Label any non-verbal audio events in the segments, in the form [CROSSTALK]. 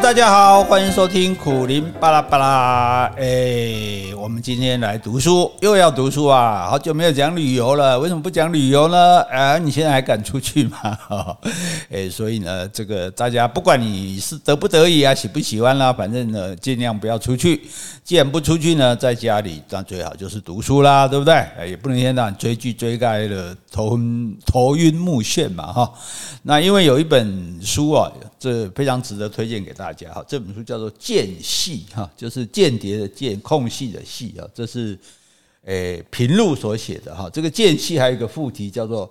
大家好，欢迎收听苦林巴拉巴拉。哎，我们今天来读书，又要读书啊！好久没有讲旅游了，为什么不讲旅游呢？啊，你现在还敢出去吗？[LAUGHS] 哎，所以呢，这个大家不管你是得不得已啊，喜不喜欢啦，反正呢，尽量不要出去。既然不出去呢，在家里那最好就是读书啦，对不对？哎，也不能天天追剧追盖了头昏头晕目眩嘛，哈。那因为有一本书啊，这非常值得推荐给大家哈。这本书叫做《间隙》哈，就是间谍的间，空隙的隙啊。这是诶平路所写的哈。这个间隙还有一个副题叫做。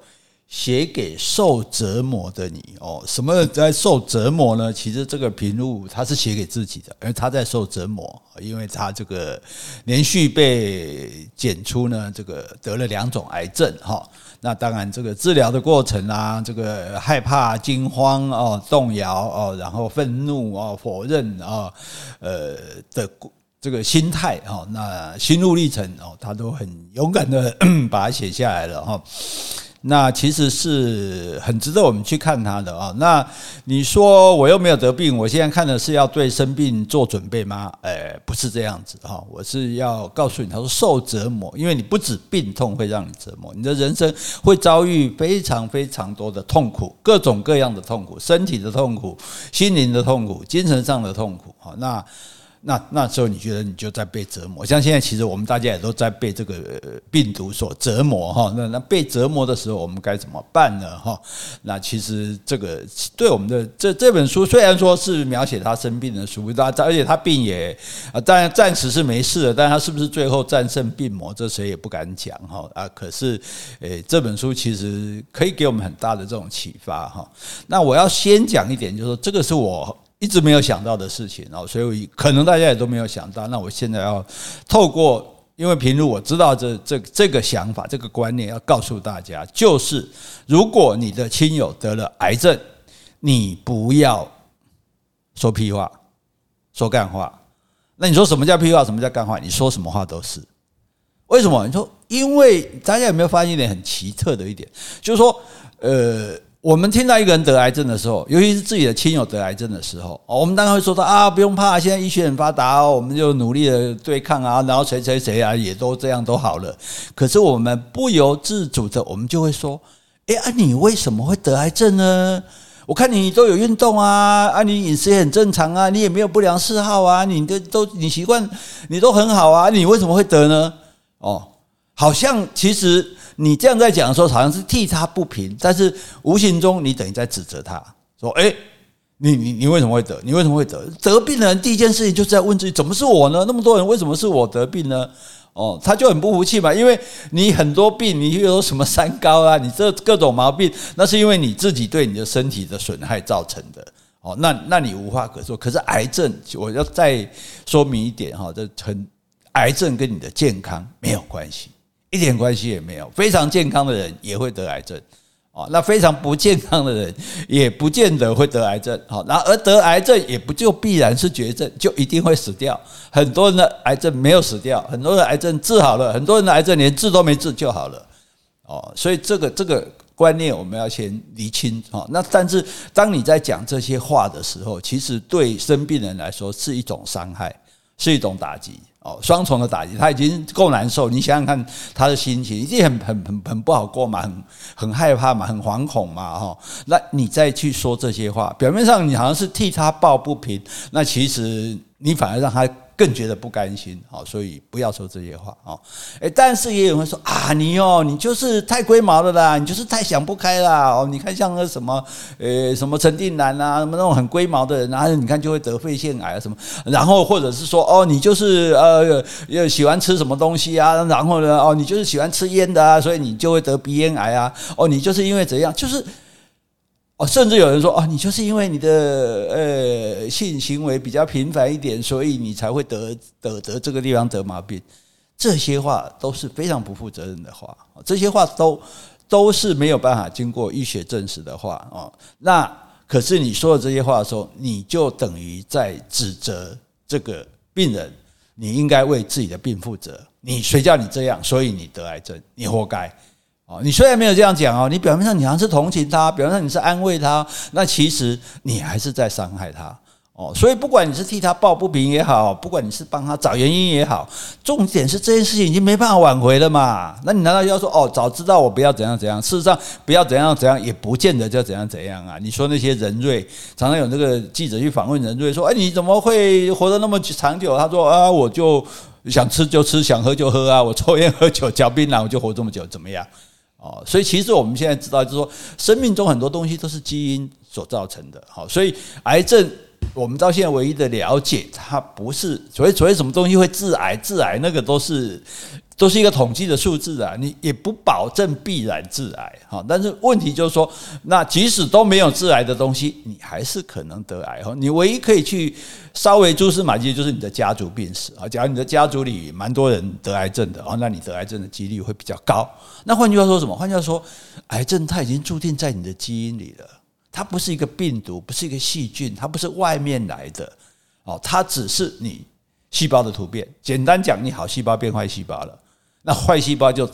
写给受折磨的你哦，什么在受折磨呢？其实这个平路他是写给自己的，而他在受折磨，因为他这个连续被检出呢，这个得了两种癌症哈。那当然，这个治疗的过程啊，这个害怕、惊慌哦、动摇哦，然后愤怒哦、否认啊，呃的这个心态哦，那心路历程哦，他都很勇敢的 [CLEARS THROAT] 把它写下来了哈。那其实是很值得我们去看他的啊。那你说我又没有得病，我现在看的是要对生病做准备吗？哎，不是这样子哈。我是要告诉你，他说受折磨，因为你不止病痛会让你折磨，你的人生会遭遇非常非常多的痛苦，各种各样的痛苦，身体的痛苦、心灵的痛苦、精神上的痛苦。哈，那。那那时候你觉得你就在被折磨，像现在其实我们大家也都在被这个病毒所折磨哈。那那被折磨的时候，我们该怎么办呢？哈，那其实这个对我们的这这本书虽然说是描写他生病的书，他而且他病也啊，当然暂时是没事的，但他是不是最后战胜病魔，这谁也不敢讲哈啊。可是诶，这本书其实可以给我们很大的这种启发哈。那我要先讲一点，就是说这个是我。一直没有想到的事情哦，所以可能大家也都没有想到。那我现在要透过，因为平路我知道这这这个想法、这个观念，要告诉大家，就是如果你的亲友得了癌症，你不要说屁话，说干话。那你说什么叫屁话？什么叫干话？你说什么话都是。为什么？你说，因为大家有没有发现一点很奇特的一点，就是说，呃。我们听到一个人得癌症的时候，尤其是自己的亲友得癌症的时候，我们当然会说到啊，不用怕，现在医学很发达哦，我们就努力的对抗啊，然后谁谁谁啊，也都这样都好了。可是我们不由自主的，我们就会说，哎啊，你为什么会得癌症呢？我看你都有运动啊，啊，你饮食也很正常啊，你也没有不良嗜好啊，你的都你习惯你都很好啊，你为什么会得呢？哦，好像其实。你这样在讲的时候，好像是替他不平，但是无形中你等于在指责他，说：“诶，你你你为什么会得？你为什么会得？得病的人第一件事情就是在问自己：怎么是我呢？那么多人为什么是我得病呢？哦，他就很不服气嘛，因为你很多病，你又有什么三高啊？你这各种毛病，那是因为你自己对你的身体的损害造成的。哦，那那你无话可说。可是癌症，我要再说明一点哈，这很癌症跟你的健康没有关系。”一点关系也没有，非常健康的人也会得癌症，哦，那非常不健康的人也不见得会得癌症，好，那而得癌症也不就必然是绝症，就一定会死掉。很多人的癌症没有死掉，很多人的癌症治好了，很多人的癌症连治都没治就好了，哦，所以这个这个观念我们要先厘清，哦，那但是当你在讲这些话的时候，其实对生病人来说是一种伤害，是一种打击。双重的打击，他已经够难受。你想想看，他的心情一定很很很很不好过嘛，很很害怕嘛，很惶恐嘛，哈。那你再去说这些话，表面上你好像是替他抱不平，那其实你反而让他。更觉得不甘心，好，所以不要说这些话啊！诶，但是也有人说啊，你哦，你就是太龟毛了啦，你就是太想不开啦哦！你看像那什么，呃，什么陈定南啊，什么那种很龟毛的人，然后你看就会得肺腺癌啊什么，然后或者是说哦，你就是呃，喜欢吃什么东西啊，然后呢，哦，你就是喜欢吃烟的啊，所以你就会得鼻咽癌啊，哦，你就是因为怎样，就是。哦，甚至有人说，哦，你就是因为你的呃性行为比较频繁一点，所以你才会得得得这个地方得毛病。这些话都是非常不负责任的话，这些话都都是没有办法经过医学证实的话哦。那可是你说的这些话的时候，你就等于在指责这个病人，你应该为自己的病负责。你谁叫你这样，所以你得癌症，你活该。哦，你虽然没有这样讲哦，你表面上你好像是同情他，表面上你是安慰他，那其实你还是在伤害他。哦，所以不管你是替他抱不平也好，不管你是帮他找原因也好，重点是这件事情已经没办法挽回了嘛。那你难道要说哦，早知道我不要怎样怎样？事实上，不要怎样怎样也不见得就怎样怎样啊。你说那些人瑞，常常有那个记者去访问人瑞说，哎，你怎么会活得那么长久？他说啊，我就想吃就吃，想喝就喝啊，我抽烟喝酒嚼槟榔，我就活这么久，怎么样？哦，所以其实我们现在知道，就是说生命中很多东西都是基因所造成的。好，所以癌症。我们到现在唯一的了解，它不是所谓所谓什么东西会致癌，致癌那个都是都是一个统计的数字啊，你也不保证必然致癌哈。但是问题就是说，那即使都没有致癌的东西，你还是可能得癌哈。你唯一可以去稍微蛛丝马迹，就是你的家族病史啊。假如你的家族里蛮多人得癌症的啊，那你得癌症的几率会比较高。那换句话说什么？换句话说，癌症它已经注定在你的基因里了。它不是一个病毒，不是一个细菌，它不是外面来的哦，它只是你细胞的突变。简单讲，你好细胞变坏细胞了，那坏细胞就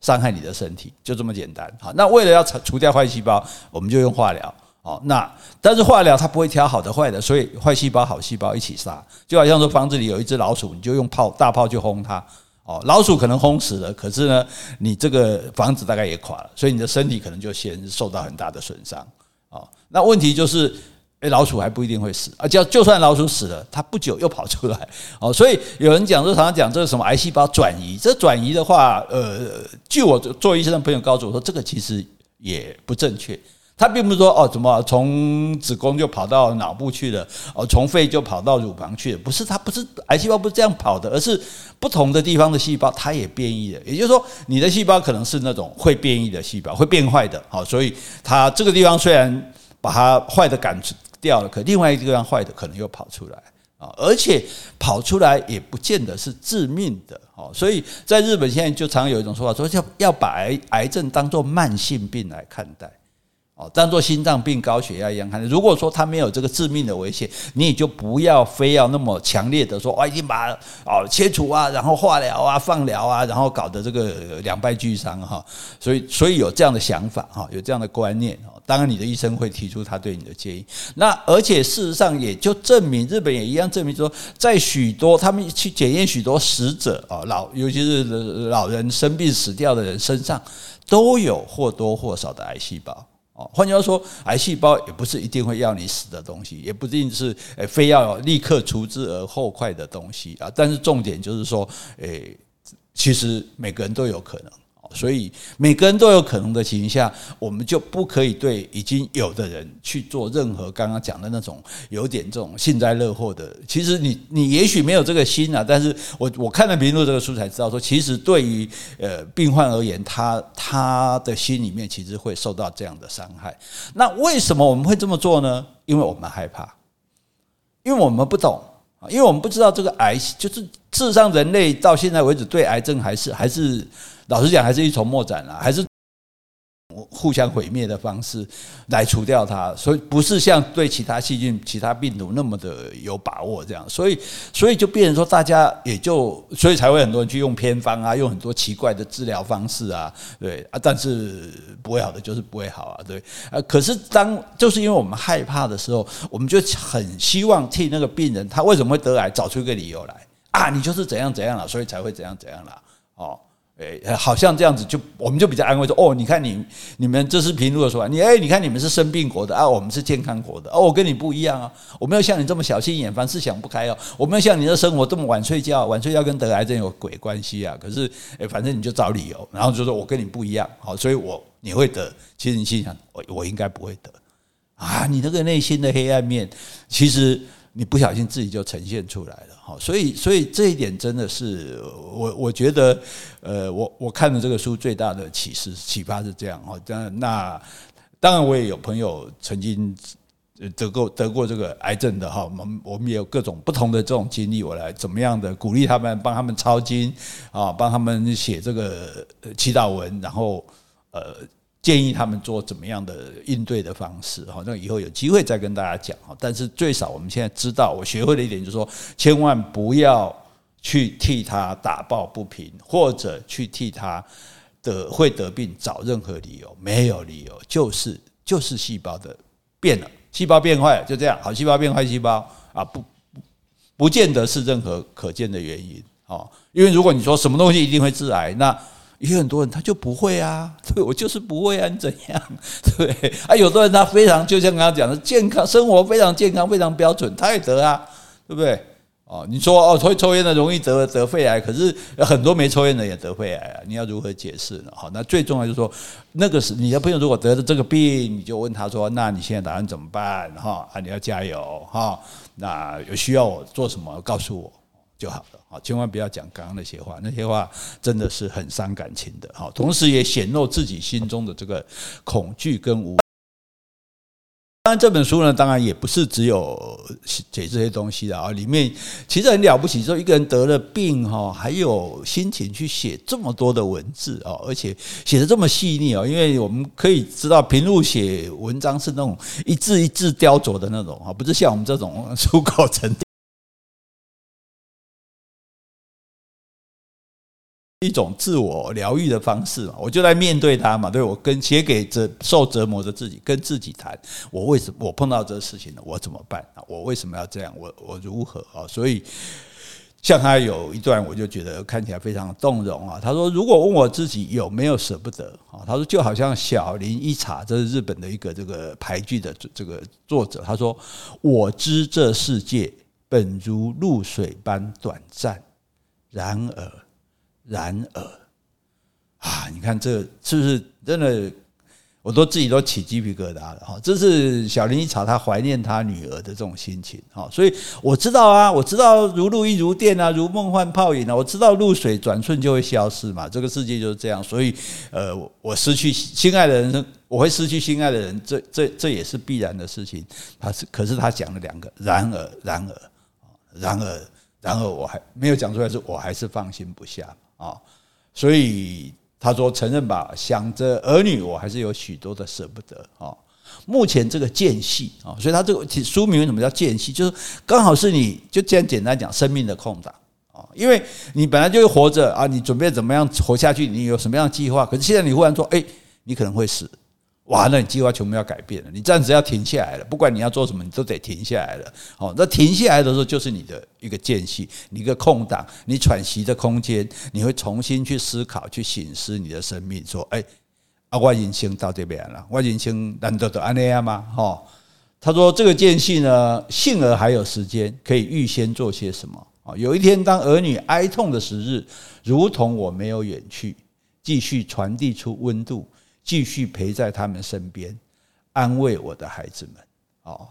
伤害你的身体，就这么简单。好，那为了要除掉坏细胞，我们就用化疗。哦，那但是化疗它不会挑好的坏的，所以坏细胞好细胞一起杀。就好像说房子里有一只老鼠，你就用炮大炮去轰它。哦，老鼠可能轰死了，可是呢，你这个房子大概也垮了，所以你的身体可能就先受到很大的损伤。哦那问题就是，诶，老鼠还不一定会死啊！就就算老鼠死了，它不久又跑出来哦。所以有人讲，说常常讲这个什么癌细胞转移，这转移的话，呃，据我做医生的朋友告诉我说，这个其实也不正确。它并不是说哦，怎么从子宫就跑到脑部去了，哦，从肺就跑到乳房去了，不是，它不是癌细胞不是这样跑的，而是不同的地方的细胞它也变异了。也就是说，你的细胞可能是那种会变异的细胞，会变坏的。好，所以它这个地方虽然。把它坏的赶掉了，可另外一个地方坏的可能又跑出来啊，而且跑出来也不见得是致命的哦。所以在日本现在就常有一种说法，说要要把癌癌症当作慢性病来看待。哦，当做心脏病、高血压一样看。如果说他没有这个致命的危险，你也就不要非要那么强烈的说，我已经把哦切除啊，然后化疗啊、放疗啊，然后搞得这个两败俱伤哈。所以，所以有这样的想法哈，有这样的观念。当然，你的医生会提出他对你的建议。那而且事实上也就证明，日本也一样证明说，在许多他们去检验许多死者啊，老尤其是老人生病死掉的人身上，都有或多或少的癌细胞。哦，换句话说，癌细胞也不是一定会要你死的东西，也不一定是诶非要立刻除之而后快的东西啊。但是重点就是说，诶，其实每个人都有可能。所以每个人都有可能的情况下，我们就不可以对已经有的人去做任何刚刚讲的那种有点这种幸灾乐祸的。其实你你也许没有这个心啊，但是我我看了评论这个书才知道说，其实对于呃病患而言，他他的心里面其实会受到这样的伤害。那为什么我们会这么做呢？因为我们害怕，因为我们不懂啊，因为我们不知道这个癌就是事实上人类到现在为止对癌症还是还是。老实讲，还是一筹莫展了，还是互相毁灭的方式来除掉它，所以不是像对其他细菌、其他病毒那么的有把握这样，所以所以就变成说，大家也就所以才会很多人去用偏方啊，用很多奇怪的治疗方式啊，对。啊，但是不会好的就是不会好啊，对。啊，可是当就是因为我们害怕的时候，我们就很希望替那个病人他为什么会得癌找出一个理由来。啊，你就是怎样怎样了，所以才会怎样怎样了，哦。诶，好像这样子就我们就比较安慰说，哦，你看你你们这是平路的说，你诶，你看你们是生病国的啊，我们是健康国的哦，我跟你不一样啊，我没有像你这么小心眼，凡事想不开哦，我没有像你的生活这么晚睡觉，晚睡觉跟得癌症有鬼关系啊？可是诶，反正你就找理由，然后就说我跟你不一样，好，所以我你会得，其实你心想我我应该不会得啊，你那个内心的黑暗面，其实。你不小心自己就呈现出来了，哈，所以所以这一点真的是我我觉得，呃，我我看了这个书最大的启示启发是这样，哈，那当然我也有朋友曾经得过得过这个癌症的，哈，我们我们也有各种不同的这种经历，我来怎么样的鼓励他们，帮他们抄经啊，帮他们写这个祈祷文，然后呃。建议他们做怎么样的应对的方式，好，那以后有机会再跟大家讲哈。但是最少我们现在知道，我学会了一点，就是说，千万不要去替他打抱不平，或者去替他的会得病找任何理由，没有理由，就是就是细胞的变了。细胞变坏了就这样，好细胞变坏细胞啊，不不见得是任何可见的原因哦。因为如果你说什么东西一定会致癌，那有很多人他就不会啊，[LAUGHS] 对，我就是不会啊，你怎样？[LAUGHS] 对啊，有的人他非常就像刚刚讲的，健康生活非常健康，非常标准，他也得啊，对不对？哦，你说哦，抽抽烟的容易得得肺癌，可是很多没抽烟的也得肺癌啊，你要如何解释呢？好，那最重要就是说，那个是你的朋友如果得了这个病，你就问他说，那你现在打算怎么办？哈啊，你要加油哈，那有需要我做什么，告诉我就好了。好，千万不要讲刚刚那些话，那些话真的是很伤感情的。好，同时也显露自己心中的这个恐惧跟无。当然，这本书呢，当然也不是只有写这些东西的啊。里面其实很了不起，说一个人得了病哈，还有心情去写这么多的文字啊，而且写的这么细腻啊。因为我们可以知道，平路写文章是那种一字一字雕琢的那种啊，不是像我们这种出口成一种自我疗愈的方式嘛，我就来面对它嘛，对，我跟写给这受折磨的自己，跟自己谈，我为什么我碰到这个事情了，我怎么办啊？我为什么要这样？我我如何啊？所以像他有一段，我就觉得看起来非常动容啊。他说：“如果问我自己有没有舍不得啊？”他说：“就好像小林一茶，这是日本的一个这个俳句的这个作者。他说：‘我知这世界本如露水般短暂，然而。’”然而，啊，你看这是不是真的？我都自己都起鸡皮疙瘩了哈！这是小林一草他怀念他女儿的这种心情哈，所以我知道啊，我知道如露亦如电啊，如梦幻泡影啊，我知道露水转瞬就会消失嘛，这个世界就是这样。所以，呃，我失去心爱的人，我会失去心爱的人，这这这也是必然的事情。他是，可是他讲了两个，然而，然而，然而，然而，我还没有讲出来，是我还是放心不下。啊，所以他说承认吧，想着儿女，我还是有许多的舍不得啊。目前这个间隙啊，所以他这个书名为什么叫间隙？就是刚好是你就这样简单讲生命的空档啊，因为你本来就是活着啊，你准备怎么样活下去？你有什么样的计划？可是现在你忽然说，哎，你可能会死。哇，那你计划全部要改变了，你暂时要停下来了。不管你要做什么，你都得停下来了。好，那停下来的时候，就是你的一个间隙，你一个空档，你喘息的空间，你会重新去思考、去省思你的生命。说，哎，啊，我人生到这边了，我人生难得的安那样吗？哈，他说这个间隙呢，幸而还有时间可以预先做些什么啊。有一天，当儿女哀痛的时日，如同我没有远去，继续传递出温度。继续陪在他们身边，安慰我的孩子们。哦，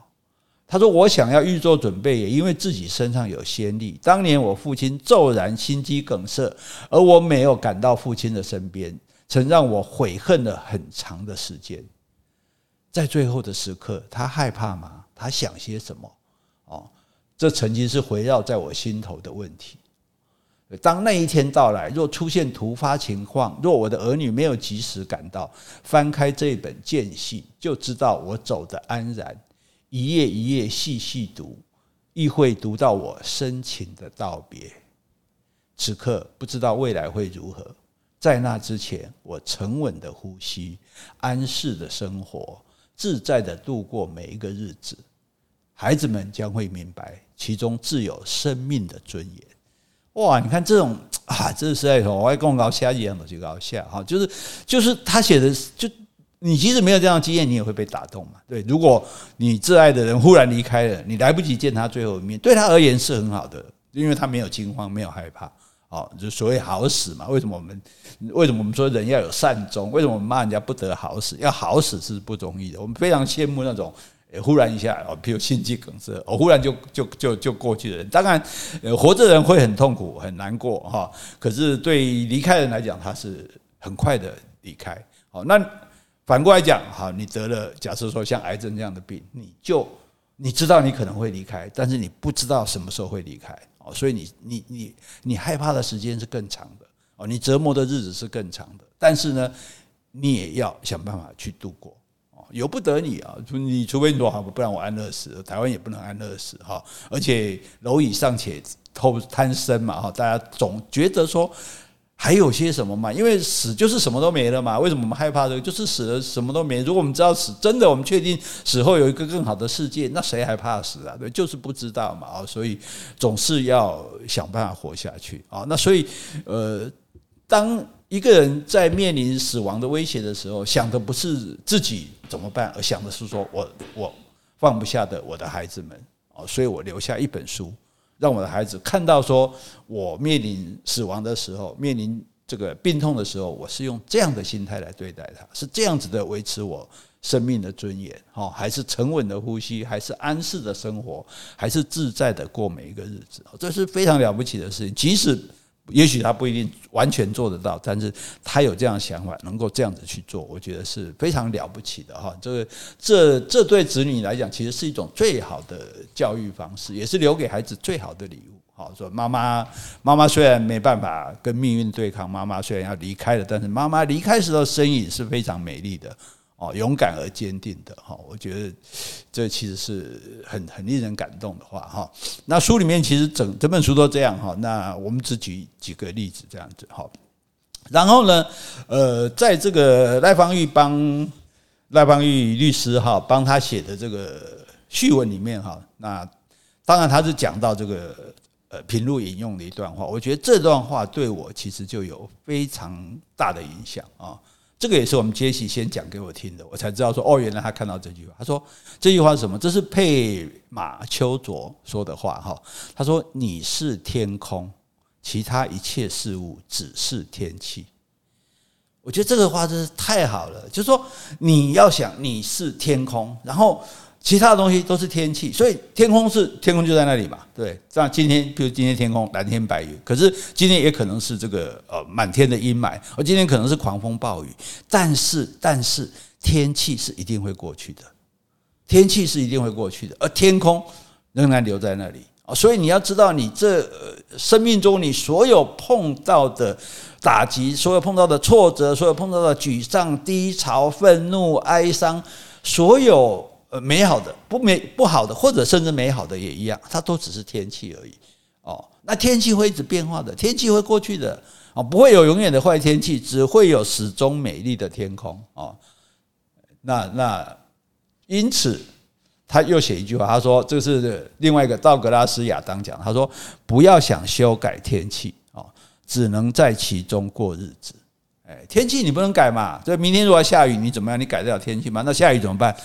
他说：“我想要预做准备，也因为自己身上有先例。当年我父亲骤然心肌梗塞，而我没有赶到父亲的身边，曾让我悔恨了很长的时间。在最后的时刻，他害怕吗？他想些什么？哦，这曾经是围绕在我心头的问题。”当那一天到来，若出现突发情况，若我的儿女没有及时赶到，翻开这本间隙，就知道我走得安然。一页一页细细读，亦会读到我深情的道别。此刻不知道未来会如何，在那之前，我沉稳的呼吸，安适的生活，自在的度过每一个日子。孩子们将会明白，其中自有生命的尊严。哇，你看这种 [TSK] 啊，这是实在说，我还跟我搞瞎一样的就搞瞎哈，就是就是他写的，就你即使没有这样的经验，你也会被打动嘛。对，如果你挚爱的人忽然离开了，你来不及见他最后一面，对他而言是很好的，因为他没有惊慌，没有害怕，哦，就所谓好死嘛。为什么我们为什么我们说人要有善终？为什么我们骂人家不得好死？要好死是不容易的，我们非常羡慕那种。忽然一下哦，比如心肌梗塞，哦，忽然就就就就过去的人，当然，呃，活着人会很痛苦很难过哈。可是对离开人来讲，他是很快的离开。好，那反过来讲，好，你得了，假设说像癌症这样的病，你就你知道你可能会离开，但是你不知道什么时候会离开哦，所以你你你你害怕的时间是更长的哦，你折磨的日子是更长的，但是呢，你也要想办法去度过。由不得你啊！你除非你说好，不然我安乐死。台湾也不能安乐死哈。而且蝼蚁尚且偷贪生嘛哈。大家总觉得说，还有些什么嘛？因为死就是什么都没了嘛。为什么我们害怕这个？就是死了什么都没。如果我们知道死真的，我们确定死后有一个更好的世界，那谁还怕死啊？对，就是不知道嘛。啊，所以总是要想办法活下去啊。那所以，呃，当一个人在面临死亡的威胁的时候，想的不是自己怎么办，而想的是说我我放不下的我的孩子们啊，所以我留下一本书。让我的孩子看到，说我面临死亡的时候，面临这个病痛的时候，我是用这样的心态来对待他，是这样子的维持我生命的尊严，哦，还是沉稳的呼吸，还是安适的生活，还是自在的过每一个日子，这是非常了不起的事情，即使。也许他不一定完全做得到，但是他有这样的想法，能够这样子去做，我觉得是非常了不起的哈。这个这这对子女来讲，其实是一种最好的教育方式，也是留给孩子最好的礼物。好，说妈妈妈妈虽然没办法跟命运对抗，妈妈虽然要离开了，但是妈妈离开时的身影是非常美丽的。哦，勇敢而坚定的哈，我觉得这其实是很很令人感动的话哈。那书里面其实整整本书都这样哈。那我们只举几个例子这样子哈。然后呢，呃，在这个赖芳玉帮赖芳玉律师哈帮他写的这个序文里面哈，那当然他是讲到这个呃平路引用的一段话，我觉得这段话对我其实就有非常大的影响啊。这个也是我们杰西先讲给我听的，我才知道说哦，原来他看到这句话。他说这句话是什么？这是佩马丘佐说的话哈。他说：“你是天空，其他一切事物只是天气。”我觉得这个话真是太好了，就是说你要想你是天空，然后。其他的东西都是天气，所以天空是天空就在那里嘛，对。像今天，比如今天天空蓝天白云，可是今天也可能是这个呃满天的阴霾，而今天可能是狂风暴雨。但是，但是天气是一定会过去的，天气是一定会过去的，而天空仍然留在那里啊。所以你要知道，你这生命中你所有碰到的打击，所有碰到的挫折，所有碰到的沮丧、低潮、愤怒、哀伤，所有。呃美好的不美不好的，或者甚至美好的也一样，它都只是天气而已哦。那天气会一直变化的，天气会过去的哦，不会有永远的坏天气，只会有始终美丽的天空哦。那那因此，他又写一句话，他说：“这是另外一个道格拉斯亚当讲，他说不要想修改天气哦，只能在其中过日子。哎，天气你不能改嘛，这明天如果下雨，你怎么样？你改得了天气吗？那下雨怎么办？”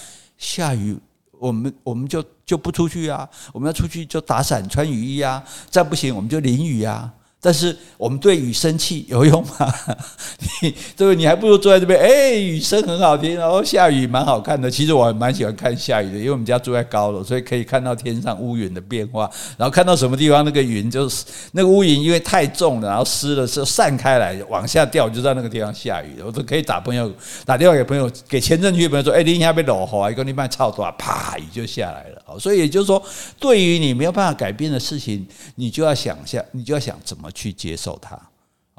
下雨，我们我们就就不出去啊！我们要出去就打伞、穿雨衣啊！再不行，我们就淋雨啊！但是我们对雨生气有用吗？[LAUGHS] 你对不对？你还不如坐在这边，哎，雨声很好听，然后下雨蛮好看的。其实我还蛮喜欢看下雨的，因为我们家住在高楼，所以可以看到天上乌云的变化，然后看到什么地方那个云就是那个乌云，因为太重了，然后湿了，是散开来往下掉，就在那个地方下雨。我都可以打朋友打电话给朋友，给前镇区的朋友说，哎，你下被落雨，一个礼拜超多，啪，雨就下来了。所以也就是说，对于你没有办法改变的事情，你就要想象，你就要想怎么。去接受它，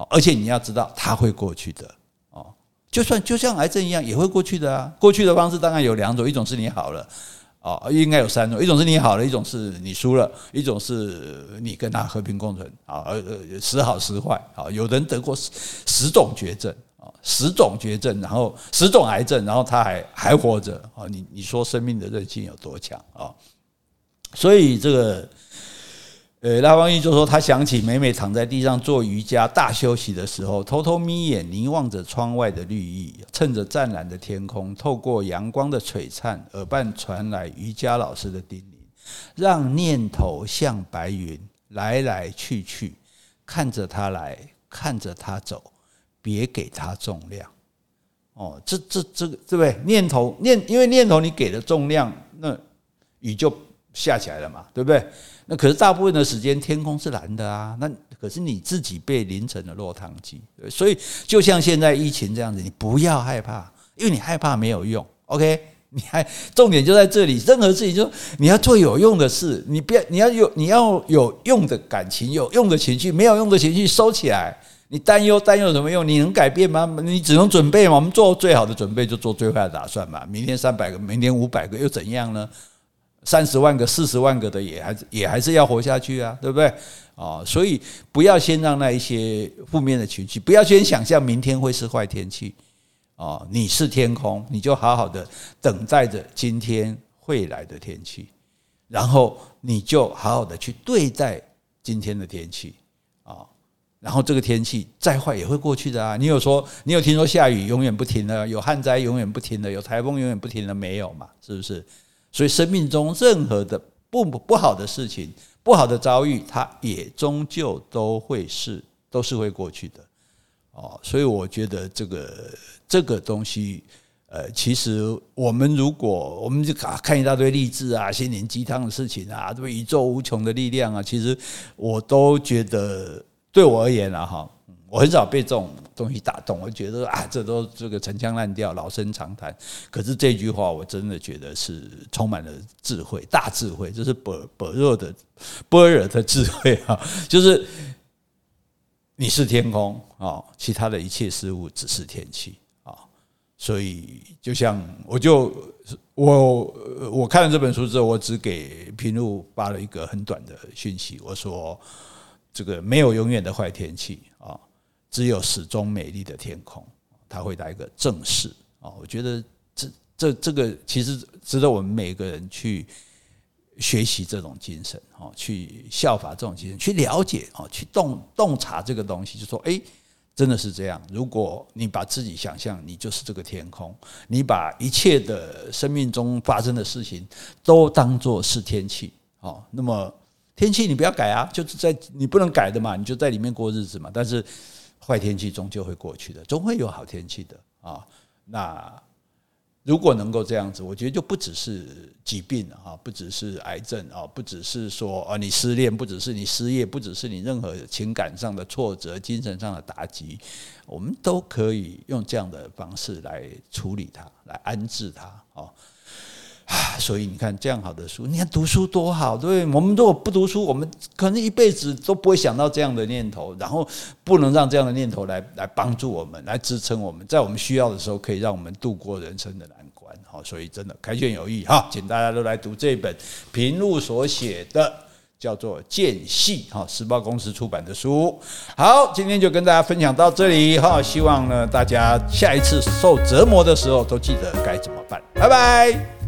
而且你要知道它会过去的哦。就算就像癌症一样，也会过去的啊。过去的方式当然有两种，一种是你好了哦，应该有三种，一种是你好了，一种是你输了，一种是你跟他和平共存啊，呃呃，时好时坏啊。有人得过十十种绝症啊，十种绝症，然后十种癌症，然后他还还活着啊。你你说生命的韧性有多强啊？所以这个。呃，拉芳玉就说，他想起每每躺在地上做瑜伽、大休息的时候，偷偷眯眼凝望着窗外的绿意，趁着湛蓝的天空，透过阳光的璀璨，耳畔传来瑜伽老师的叮咛：让念头像白云来来去去，看着它来，看着它走，别给它重量。哦，这这这个对不对？念头念，因为念头你给了重量，那雨就下起来了嘛，对不对？那可是大部分的时间天空是蓝的啊，那可是你自己被淋成了落汤鸡，所以就像现在疫情这样子，你不要害怕，因为你害怕没有用。OK，你还重点就在这里，任何事情就你要做有用的事，你不要你要有你要有用的感情，有用的情绪，没有用的情绪收起来。你担忧担忧有什么用？你能改变吗？你只能准备嘛。我们做最好的准备，就做最坏的打算嘛。明天三百个，明天五百个，又怎样呢？三十万个、四十万个的也还是也还是要活下去啊，对不对？啊，所以不要先让那一些负面的情绪，不要先想象明天会是坏天气啊。你是天空，你就好好的等待着今天会来的天气，然后你就好好的去对待今天的天气啊。然后这个天气再坏也会过去的啊。你有说你有听说下雨永远不停的，有旱灾永远不停的，有台风永远不停的没有嘛？是不是？所以生命中任何的不不好的事情、不好的遭遇，它也终究都会是都是会过去的哦。所以我觉得这个这个东西，呃，其实我们如果我们就看一大堆励志啊、心灵鸡汤的事情啊，对宇宙无穷的力量啊，其实我都觉得对我而言啊，哈。我很少被这种东西打动，我觉得啊，这都这个陈腔滥调、老生常谈。可是这句话，我真的觉得是充满了智慧、大智慧，这是般般若的波若的智慧啊！就是你是天空啊，其他的一切事物只是天气啊。所以，就像我就我我看了这本书之后，我只给平路发了一个很短的讯息，我说这个没有永远的坏天气啊。只有始终美丽的天空，它会来一个正视啊！我觉得这这这个其实值得我们每个人去学习这种精神啊，去效法这种精神，去了解啊，去洞洞察这个东西，就说哎，真的是这样。如果你把自己想象你就是这个天空，你把一切的生命中发生的事情都当作是天气啊，那么天气你不要改啊，就是在你不能改的嘛，你就在里面过日子嘛，但是。坏天气终究会过去的，总会有好天气的啊。那如果能够这样子，我觉得就不只是疾病啊，不只是癌症啊，不只是说啊你失恋，不只是你失业，不只是你任何情感上的挫折、精神上的打击，我们都可以用这样的方式来处理它，来安置它啊。啊，[SIGHS] 所以你看这样好的书，你看读书多好，对。我们如果不读书，我们可能一辈子都不会想到这样的念头，然后不能让这样的念头来来帮助我们，来支撑我们，在我们需要的时候可以让我们度过人生的难关。好，所以真的开卷有益哈，请大家都来读这本平路所写的，叫做《间隙》哈，时报公司出版的书。好，今天就跟大家分享到这里哈，希望呢大家下一次受折磨的时候都记得该怎么办。拜拜。